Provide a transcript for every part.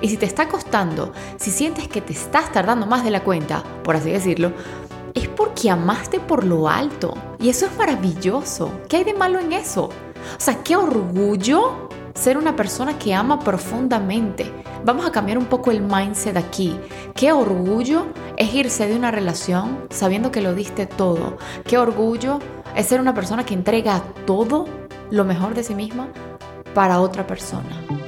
Y si te está costando, si sientes que te estás tardando más de la cuenta, por así decirlo, es porque amaste por lo alto. Y eso es maravilloso. ¿Qué hay de malo en eso? O sea, qué orgullo ser una persona que ama profundamente. Vamos a cambiar un poco el mindset aquí. Qué orgullo es irse de una relación sabiendo que lo diste todo. Qué orgullo es ser una persona que entrega todo lo mejor de sí misma para otra persona.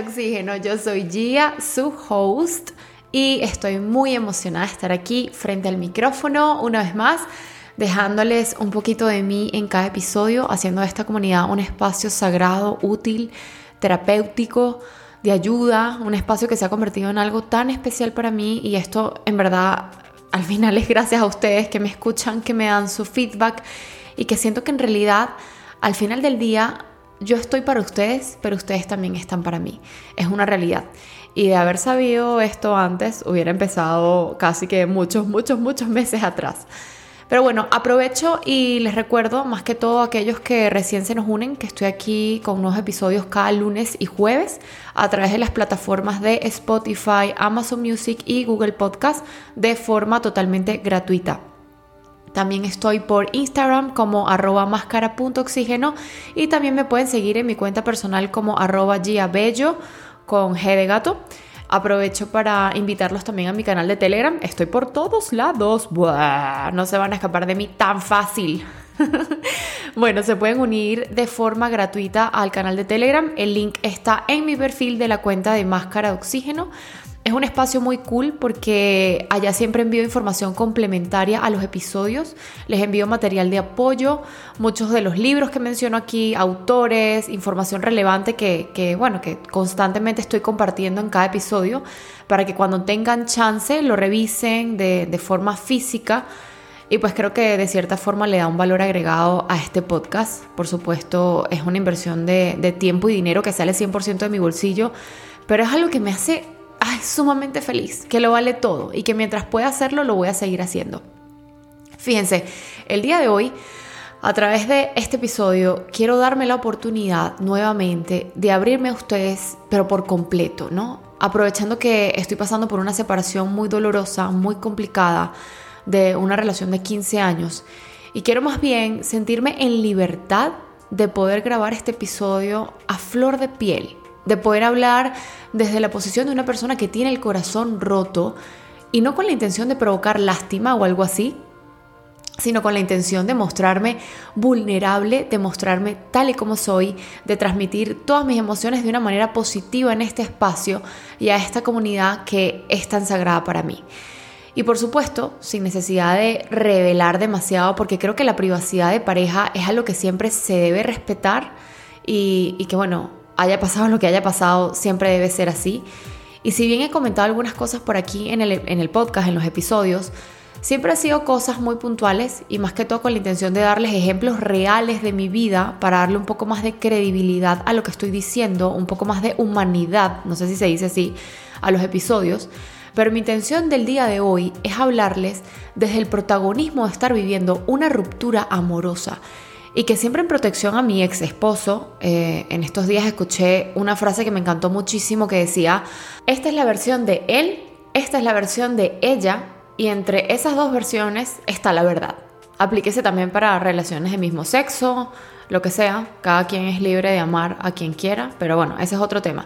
Oxígeno. Yo soy Gia, su host, y estoy muy emocionada de estar aquí frente al micrófono una vez más, dejándoles un poquito de mí en cada episodio, haciendo de esta comunidad un espacio sagrado, útil, terapéutico, de ayuda, un espacio que se ha convertido en algo tan especial para mí y esto en verdad al final es gracias a ustedes que me escuchan, que me dan su feedback y que siento que en realidad al final del día yo estoy para ustedes, pero ustedes también están para mí. Es una realidad. Y de haber sabido esto antes, hubiera empezado casi que muchos, muchos, muchos meses atrás. Pero bueno, aprovecho y les recuerdo, más que todo aquellos que recién se nos unen, que estoy aquí con nuevos episodios cada lunes y jueves a través de las plataformas de Spotify, Amazon Music y Google Podcast de forma totalmente gratuita. También estoy por Instagram como arroba máscara.oxígeno y también me pueden seguir en mi cuenta personal como arroba giabello con G de gato. Aprovecho para invitarlos también a mi canal de Telegram. Estoy por todos lados. no se van a escapar de mí tan fácil. bueno, se pueden unir de forma gratuita al canal de Telegram. El link está en mi perfil de la cuenta de Máscara de Oxígeno. Es un espacio muy cool porque allá siempre envío información complementaria a los episodios, les envío material de apoyo, muchos de los libros que menciono aquí, autores, información relevante que, bueno, que constantemente estoy compartiendo en cada episodio para que cuando tengan chance lo revisen de, forma física. Y pues creo que de cierta forma le da un valor agregado a este podcast. Por supuesto, es una inversión de, de tiempo y dinero que sale 100% de mi bolsillo, pero es algo que me hace ay, sumamente feliz, que lo vale todo y que mientras pueda hacerlo lo voy a seguir haciendo. Fíjense, el día de hoy, a través de este episodio, quiero darme la oportunidad nuevamente de abrirme a ustedes, pero por completo, ¿no? Aprovechando que estoy pasando por una separación muy dolorosa, muy complicada, de una relación de 15 años. Y quiero más bien sentirme en libertad de poder grabar este episodio a flor de piel, de poder hablar desde la posición de una persona que tiene el corazón roto y no con la intención de provocar lástima o algo así, sino con la intención de mostrarme vulnerable, de mostrarme tal y como soy, de transmitir todas mis emociones de una manera positiva en este espacio y a esta comunidad que es tan sagrada para mí. Y por supuesto, sin necesidad de revelar demasiado, porque creo que la privacidad de pareja es algo que siempre se debe respetar y, y que bueno, haya pasado lo que haya pasado, siempre debe ser así. Y si bien he comentado algunas cosas por aquí en el, en el podcast, en los episodios, siempre han sido cosas muy puntuales y más que todo con la intención de darles ejemplos reales de mi vida para darle un poco más de credibilidad a lo que estoy diciendo, un poco más de humanidad, no sé si se dice así, a los episodios. Pero mi intención del día de hoy es hablarles desde el protagonismo de estar viviendo una ruptura amorosa y que siempre en protección a mi ex esposo, eh, en estos días escuché una frase que me encantó muchísimo que decía, esta es la versión de él, esta es la versión de ella, y entre esas dos versiones está la verdad. Aplíquese también para relaciones de mismo sexo, lo que sea, cada quien es libre de amar a quien quiera, pero bueno, ese es otro tema.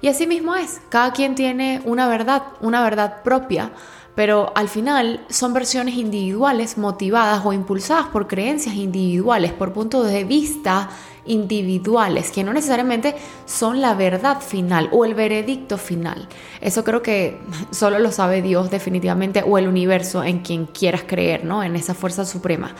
Y así mismo es, cada quien tiene una verdad, una verdad propia pero al final son versiones individuales motivadas o impulsadas por creencias individuales, por puntos de vista individuales, que no necesariamente son la verdad final o el veredicto final. Eso creo que solo lo sabe Dios definitivamente o el universo en quien quieras creer, ¿no? En esa fuerza suprema.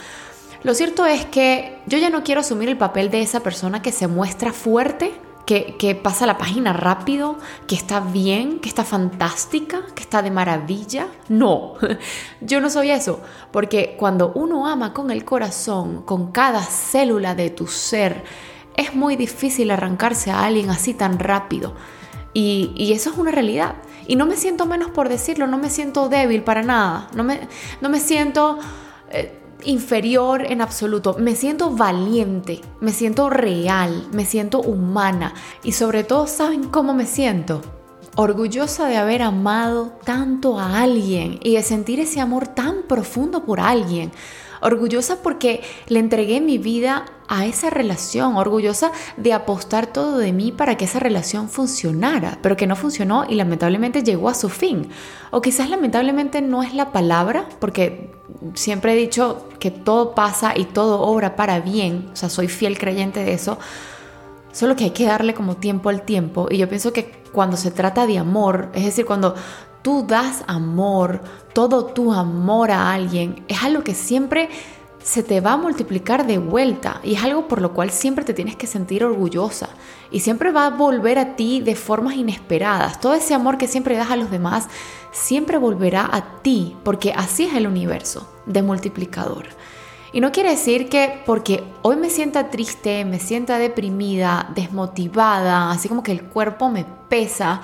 Lo cierto es que yo ya no quiero asumir el papel de esa persona que se muestra fuerte, que, pasa la página rápido, que está bien, que está fantástica, que está de maravilla. No, yo no soy eso, porque cuando uno ama con el corazón, con cada célula de tu ser, es muy difícil arrancarse a alguien así tan rápido. Y, eso es una realidad. Y no me siento menos por decirlo, no me siento débil para nada, no me, no me siento eh, inferior en absoluto, me siento valiente, me siento real, me siento humana. Y sobre todo, ¿saben cómo me siento? Orgullosa de haber amado tanto a alguien y de sentir ese amor tan profundo por alguien orgullosa porque le entregué mi vida a esa relación, orgullosa de apostar todo de mí para que esa relación funcionara, pero que no funcionó y lamentablemente llegó a su fin. O quizás lamentablemente no es la palabra, porque siempre he dicho que todo pasa y todo obra para bien, o sea, soy fiel creyente de eso, solo que hay que darle como tiempo al tiempo y yo pienso que cuando se trata de amor, es decir, cuando tú das amor, todo tu amor a alguien, es algo que siempre se te va a multiplicar de vuelta y es algo por lo cual siempre te tienes que sentir orgullosa y siempre va a volver a ti de formas inesperadas. Todo ese amor que siempre das a los demás siempre volverá a ti porque así es el universo de multiplicador. Y no quiere decir que porque hoy me sienta triste, me sienta deprimida, desmotivada, así como que el cuerpo me pesa,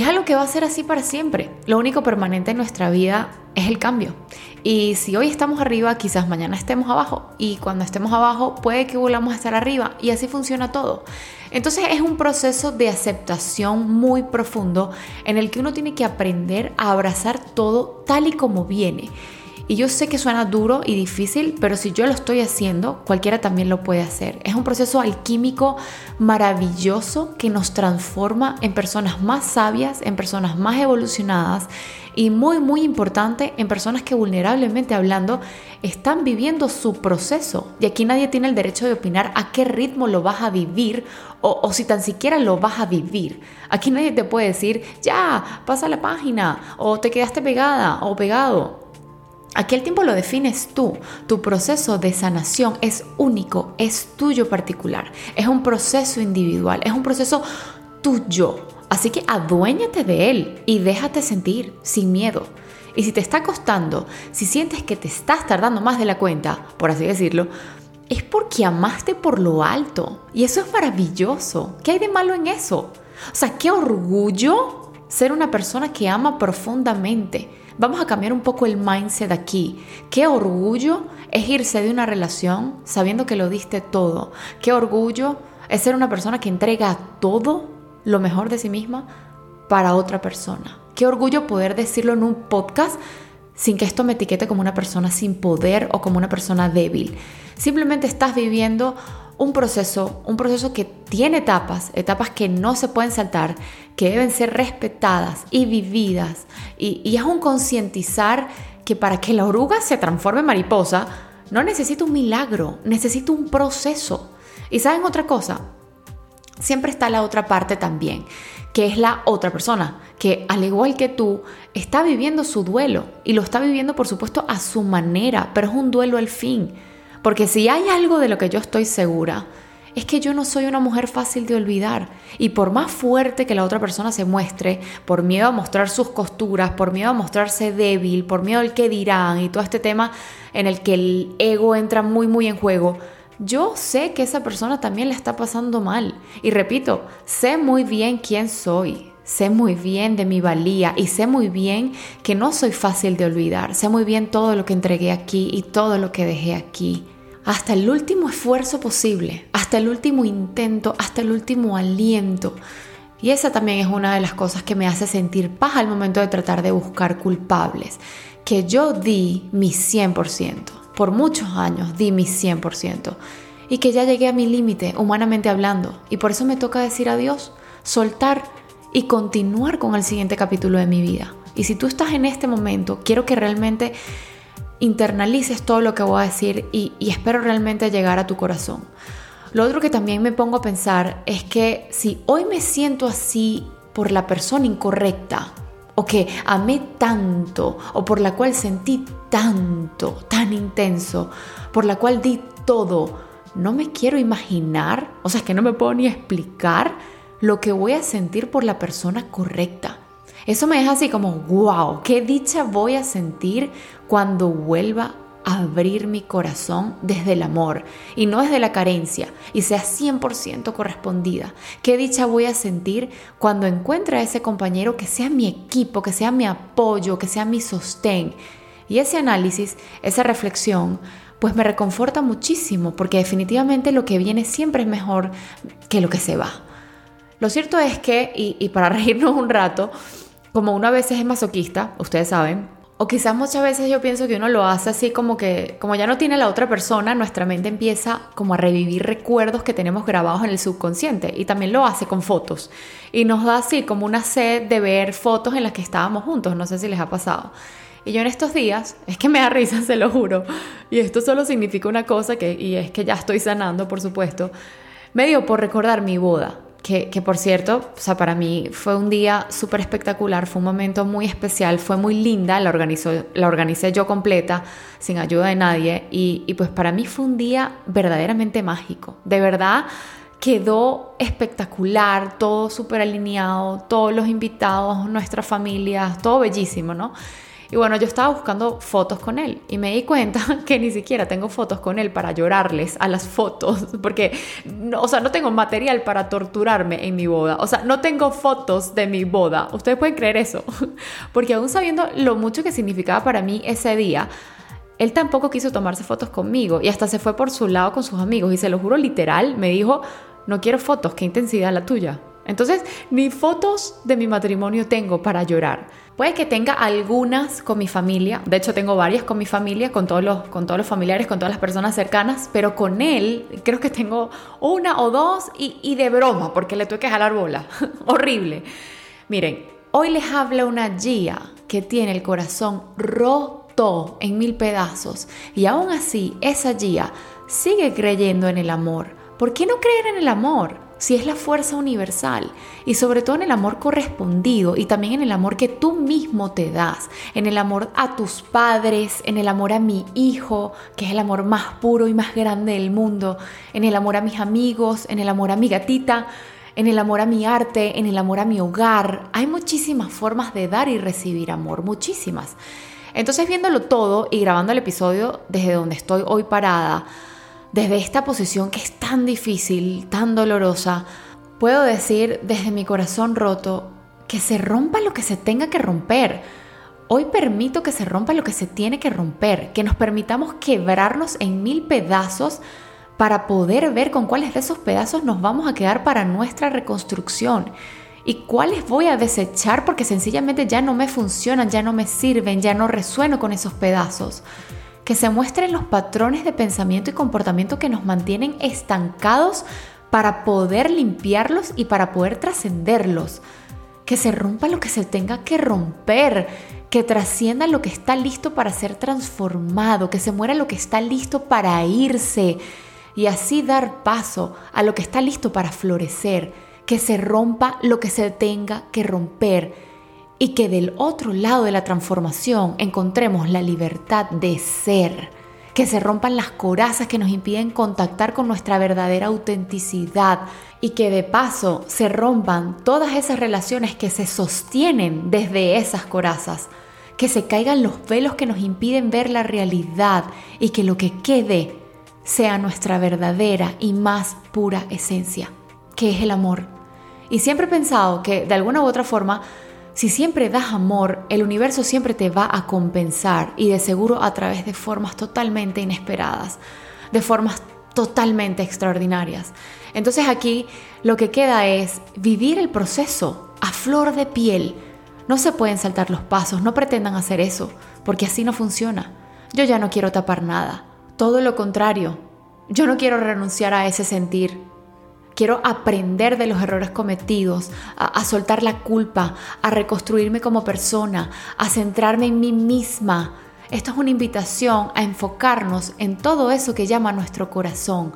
es algo que va a ser así para siempre. Lo único permanente en nuestra vida es el cambio. Y si hoy estamos arriba, quizás mañana estemos abajo. Y cuando estemos abajo, puede que volvamos a estar arriba. Y así funciona todo. Entonces es un proceso de aceptación muy profundo en el que uno tiene que aprender a abrazar todo tal y como viene y yo sé que suena duro y difícil, pero si yo lo estoy haciendo, cualquiera también lo puede hacer. Es un proceso alquímico maravilloso que nos transforma en personas más sabias, en personas más evolucionadas y muy, muy importante, en personas que vulnerablemente hablando están viviendo su proceso. Y aquí nadie tiene el derecho de opinar a qué ritmo lo vas a vivir o, o si tan siquiera lo vas a vivir. Aquí nadie te puede decir, ya, pasa la página o te quedaste pegada o pegado. Aquí el tiempo lo defines tú. Tu proceso de sanación es único, es tuyo particular. Es un proceso individual, es un proceso tuyo. Así que aduéñate de él y déjate sentir sin miedo. Y si te está costando, si sientes que te estás tardando más de la cuenta, por así decirlo, es porque amaste por lo alto. Y eso es maravilloso. ¿Qué hay de malo en eso? O sea, qué orgullo ser una persona que ama profundamente Vamos a cambiar un poco el mindset aquí. Qué orgullo es irse de una relación sabiendo que lo diste todo. Qué orgullo es ser una persona que entrega todo lo mejor de sí misma para otra persona. Qué orgullo poder decirlo en un podcast sin que esto me etiquete como una persona sin poder o como una persona débil. Simplemente estás viviendo un proceso, un proceso que tiene etapas, etapas que no se pueden saltar, que deben ser respetadas y vividas. Y, es un concientizar que para que la oruga se transforme en mariposa, no necesita un milagro, necesita un proceso. Y saben otra cosa, siempre está la otra parte también, que es la otra persona, que al igual que tú, está viviendo su duelo y lo está viviendo por supuesto a su manera, pero es un duelo al fin porque si hay algo de lo que yo estoy segura, es que yo no soy una mujer fácil de olvidar. Y por más fuerte que la otra persona se muestre, por miedo a mostrar sus costuras, por miedo a mostrarse débil, por miedo al que dirán y todo este tema en el que el ego entra muy, muy en juego, yo sé que esa persona también le está pasando mal. Y repito, sé muy bien quién soy. Sé muy bien de mi valía y sé muy bien que no soy fácil de olvidar. Sé muy bien todo lo que entregué aquí y todo lo que dejé aquí hasta el último esfuerzo posible, hasta el último intento, hasta el último aliento. Y esa también es una de las cosas que me hace sentir paz al momento de tratar de buscar culpables, que yo di mi 100%, por muchos años di mi 100%, y que ya llegué a mi límite humanamente hablando, y por eso me toca decir adiós, soltar y continuar con el siguiente capítulo de mi vida. Y si tú estás en este momento, quiero que realmente internalices todo lo que voy a decir y, espero realmente llegar a tu corazón. Lo otro que también me pongo a pensar es que si hoy me siento así por la persona incorrecta, o que amé tanto, o por la cual sentí tanto, tan intenso, por la cual di todo, no me quiero imaginar, o sea, es que no me puedo ni explicar lo que voy a sentir por la persona correcta. Eso me deja así como, wow, qué dicha voy a sentir cuando vuelva a abrir mi corazón desde el amor y no desde la carencia y sea 100% correspondida. Qué dicha voy a sentir cuando encuentre a ese compañero que sea mi equipo, que sea mi apoyo, que sea mi sostén. Y ese análisis, esa reflexión, pues me reconforta muchísimo porque definitivamente lo que viene siempre es mejor que lo que se va. Lo cierto es que, y, y para reírnos un rato, como uno a veces es masoquista, ustedes saben, o quizás muchas veces yo pienso que uno lo hace así como que, como ya no tiene la otra persona, nuestra mente empieza como a revivir recuerdos que tenemos grabados en el subconsciente y también lo hace con fotos. Y nos da así como una sed de ver fotos en las que estábamos juntos, no sé si les ha pasado. Y yo en estos días, es que me da risa, se lo juro, y esto solo significa una cosa, que, y es que ya estoy sanando, por supuesto, me dio por recordar mi boda que, por cierto, o sea, para mí fue un día súper espectacular, fue un momento muy especial, fue muy linda, la, organizó, la organicé yo completa, sin ayuda de nadie, y, y pues para mí fue un día verdaderamente mágico, de verdad quedó espectacular, todo súper alineado, todos los invitados, nuestras familias, todo bellísimo, ¿no? Y bueno, yo estaba buscando fotos con él y me di cuenta que ni siquiera tengo fotos con él para llorarles a las fotos, porque, o sea, no tengo material para torturarme en mi boda, o sea, no tengo fotos de mi boda. Ustedes pueden creer eso, porque aún sabiendo lo mucho que significaba para mí ese día, él tampoco quiso tomarse fotos conmigo y hasta se fue por su lado con sus amigos y se lo juro literal, me dijo, no quiero fotos, qué intensidad la tuya. Entonces, ni fotos de mi matrimonio tengo para llorar. Puede que tenga algunas con mi familia, de hecho tengo varias con mi familia, con todos los, con todos los familiares, con todas las personas cercanas, pero con él creo que tengo una o dos y, de broma, porque le tuve que jalar bola. Horrible. Miren, hoy les habla una Gia que tiene el corazón roto en mil pedazos y aún así esa Gia sigue creyendo en el amor. ¿Por qué no creer en el amor? Si es la fuerza universal y sobre todo en el amor correspondido y también en el amor que tú mismo te das, en el amor a tus padres, en el amor a mi hijo, que es el amor más puro y más grande del mundo, en el amor a mis amigos, en el amor a mi gatita, en el amor a mi arte, en el amor a mi hogar. Hay muchísimas formas de dar y recibir amor, muchísimas. Entonces viéndolo todo y grabando el episodio desde donde estoy hoy parada, desde esta posición que es tan difícil, tan dolorosa, puedo decir desde mi corazón roto que se rompa lo que se tenga que romper. Hoy permito que se rompa lo que se tiene que romper, que nos permitamos quebrarnos en mil pedazos para poder ver con cuáles de esos pedazos nos vamos a quedar para nuestra reconstrucción y cuáles voy a desechar porque sencillamente ya no me funcionan, ya no me sirven, ya no resueno con esos pedazos que se muestren los patrones de pensamiento y comportamiento que nos mantienen estancados para poder limpiarlos y para poder trascenderlos. Que se rompa lo que se tenga que romper, que trascienda lo que está listo para ser transformado, que se muera lo que está listo para irse y así dar paso a lo que está listo para florecer, que se rompa lo que se tenga que romper y que del otro lado de la transformación encontremos la libertad de ser, que se rompan las corazas que nos impiden contactar con nuestra verdadera autenticidad y que de paso se rompan todas esas relaciones que se sostienen desde esas corazas, que se caigan los velos que nos impiden ver la realidad y que lo que quede sea nuestra verdadera y más pura esencia, que es el amor. Y siempre he pensado que de alguna u otra forma si siempre das amor, el universo siempre te va a compensar y de seguro a través de formas totalmente inesperadas, de formas totalmente extraordinarias. Entonces aquí lo que queda es vivir el proceso a flor de piel. No se pueden saltar los pasos, no pretendan hacer eso, porque así no funciona. Yo ya no quiero tapar nada, todo lo contrario. Yo no quiero renunciar a ese sentir, Quiero aprender de los errores cometidos, a, soltar la culpa, a reconstruirme como persona, a centrarme en mí misma. Esto es una invitación a enfocarnos en todo eso que llama nuestro corazón.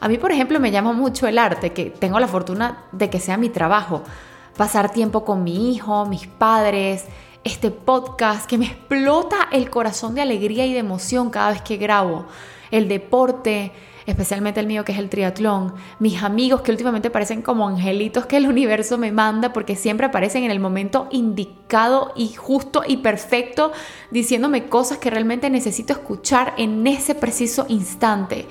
A mí, por ejemplo, me llama mucho el arte, que tengo la fortuna de que sea mi trabajo. Pasar tiempo con mi hijo, mis padres, este podcast que me explota el corazón de alegría y de emoción cada vez que grabo el deporte, especialmente el mío que es el triatlón, mis amigos que últimamente parecen como angelitos que el universo me manda porque siempre aparecen en el momento indicado y justo y perfecto diciéndome cosas que realmente necesito escuchar en ese preciso instante.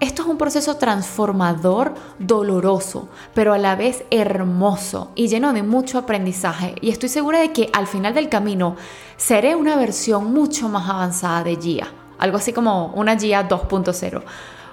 Esto es un proceso transformador, doloroso, pero a la vez hermoso y lleno de mucho aprendizaje. Y estoy segura de que al final del camino seré una versión mucho más avanzada de Gia. Algo así como una Gia 2.0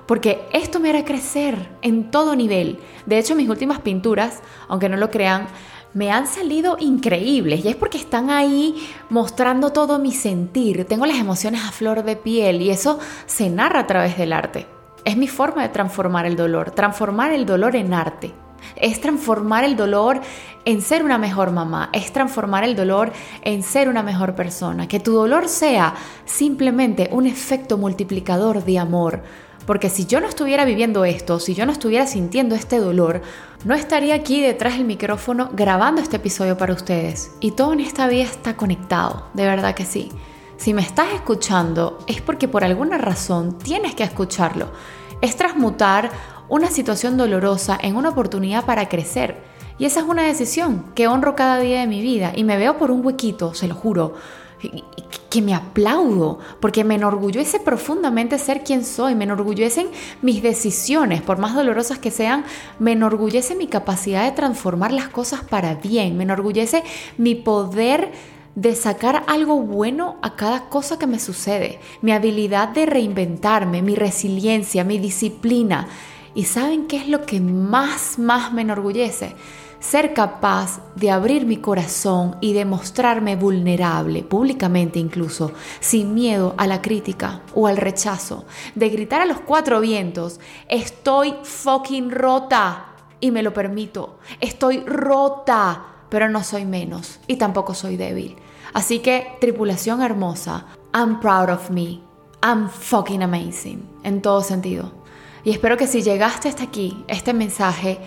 porque esto me hará crecer en todo nivel. De hecho, mis últimas pinturas, aunque no lo crean, me han salido increíbles y es porque están ahí mostrando todo mi sentir. Tengo las emociones a flor de piel y eso se narra a través del arte. Es mi forma de transformar el dolor, transformar el dolor en arte. Es transformar el dolor en ser una mejor mamá, es transformar el dolor en ser una mejor persona. Que tu dolor sea simplemente un efecto multiplicador de amor porque si yo no estuviera viviendo esto, si yo no estuviera sintiendo este dolor, no estaría aquí detrás del micrófono grabando este episodio para ustedes. Y todo en esta vida está conectado, de verdad que sí. Si me estás escuchando es porque por alguna razón tienes que escucharlo. Es transmutar una situación dolorosa en una oportunidad para crecer. Y esa es una decisión que honro cada día de mi vida y me veo por un huequito, se lo juro me aplaudo, porque me enorgullece profundamente ser quien soy, me enorgullecen mis decisiones, por más dolorosas que sean, me enorgullece mi capacidad de transformar las cosas para bien, me enorgullece mi poder de sacar algo bueno a cada cosa que me sucede, mi habilidad de reinventarme, mi resiliencia, mi disciplina. ¿Y saben qué es lo que más, más me enorgullece? Ser capaz de abrir mi corazón y de mostrarme vulnerable, públicamente incluso, sin miedo a la crítica o al rechazo, de gritar a los cuatro vientos, estoy fucking rota y me lo permito, estoy rota, pero no soy menos y tampoco soy débil. Así que, tripulación hermosa, I'm proud of me, I'm fucking amazing, en todo sentido. Y espero que si llegaste hasta aquí, este mensaje,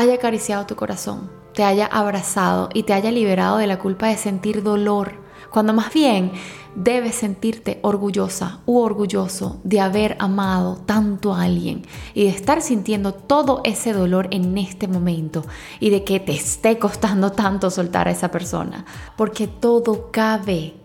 haya acariciado tu corazón, te haya abrazado y te haya liberado de la culpa de sentir dolor, cuando más bien debes sentirte orgullosa u orgulloso de haber amado tanto a alguien y de estar sintiendo todo ese dolor en este momento y de que te esté costando tanto soltar a esa persona, porque todo cabe.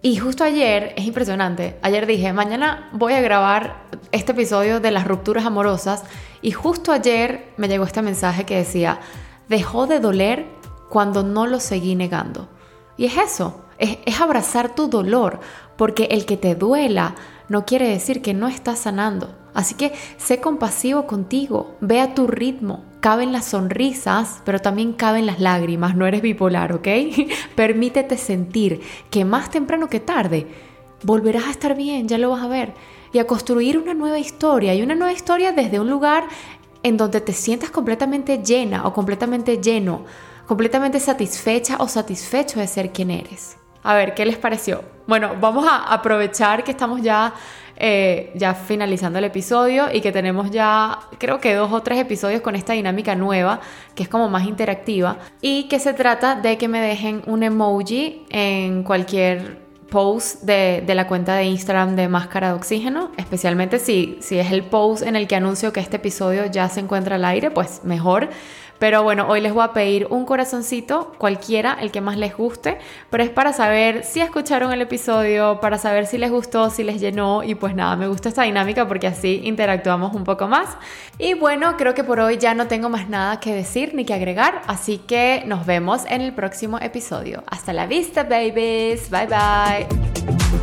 Y justo ayer, es impresionante, ayer dije, mañana voy a grabar este episodio de las rupturas amorosas y justo ayer me llegó este mensaje que decía, dejó de doler cuando no lo seguí negando. Y es eso, es, abrazar tu dolor, porque el que te duela no quiere decir que no estás sanando. Así que sé compasivo contigo, ve a tu ritmo, caben las sonrisas, pero también caben las lágrimas, no eres bipolar, ¿ok? Permítete sentir que más temprano que tarde volverás a estar bien, ya lo vas a ver y a construir una nueva historia y una nueva historia desde un lugar en donde te sientas completamente llena o completamente lleno, completamente satisfecha o satisfecho de ser quien eres. A ver, ¿qué les pareció? Bueno, vamos a aprovechar que estamos ya, eh, ya finalizando el episodio y que tenemos ya, creo que dos o tres episodios con esta dinámica nueva, que es como más interactiva, y que se trata de que me dejen un emoji en cualquier post de, la cuenta de Instagram de Máscara de Oxígeno, especialmente si, si es el post en el que anuncio que este episodio ya se encuentra al aire, pues mejor. Pero bueno, hoy les voy a pedir un corazoncito, cualquiera, el que más les guste, pero es para saber si escucharon el episodio, para saber si les gustó, si les llenó y pues nada, me gusta esta dinámica porque así interactuamos un poco más. Y bueno, creo que por hoy ya no tengo más nada que decir ni que agregar, así que nos vemos en el próximo episodio. Hasta la vista, babies. Bye bye.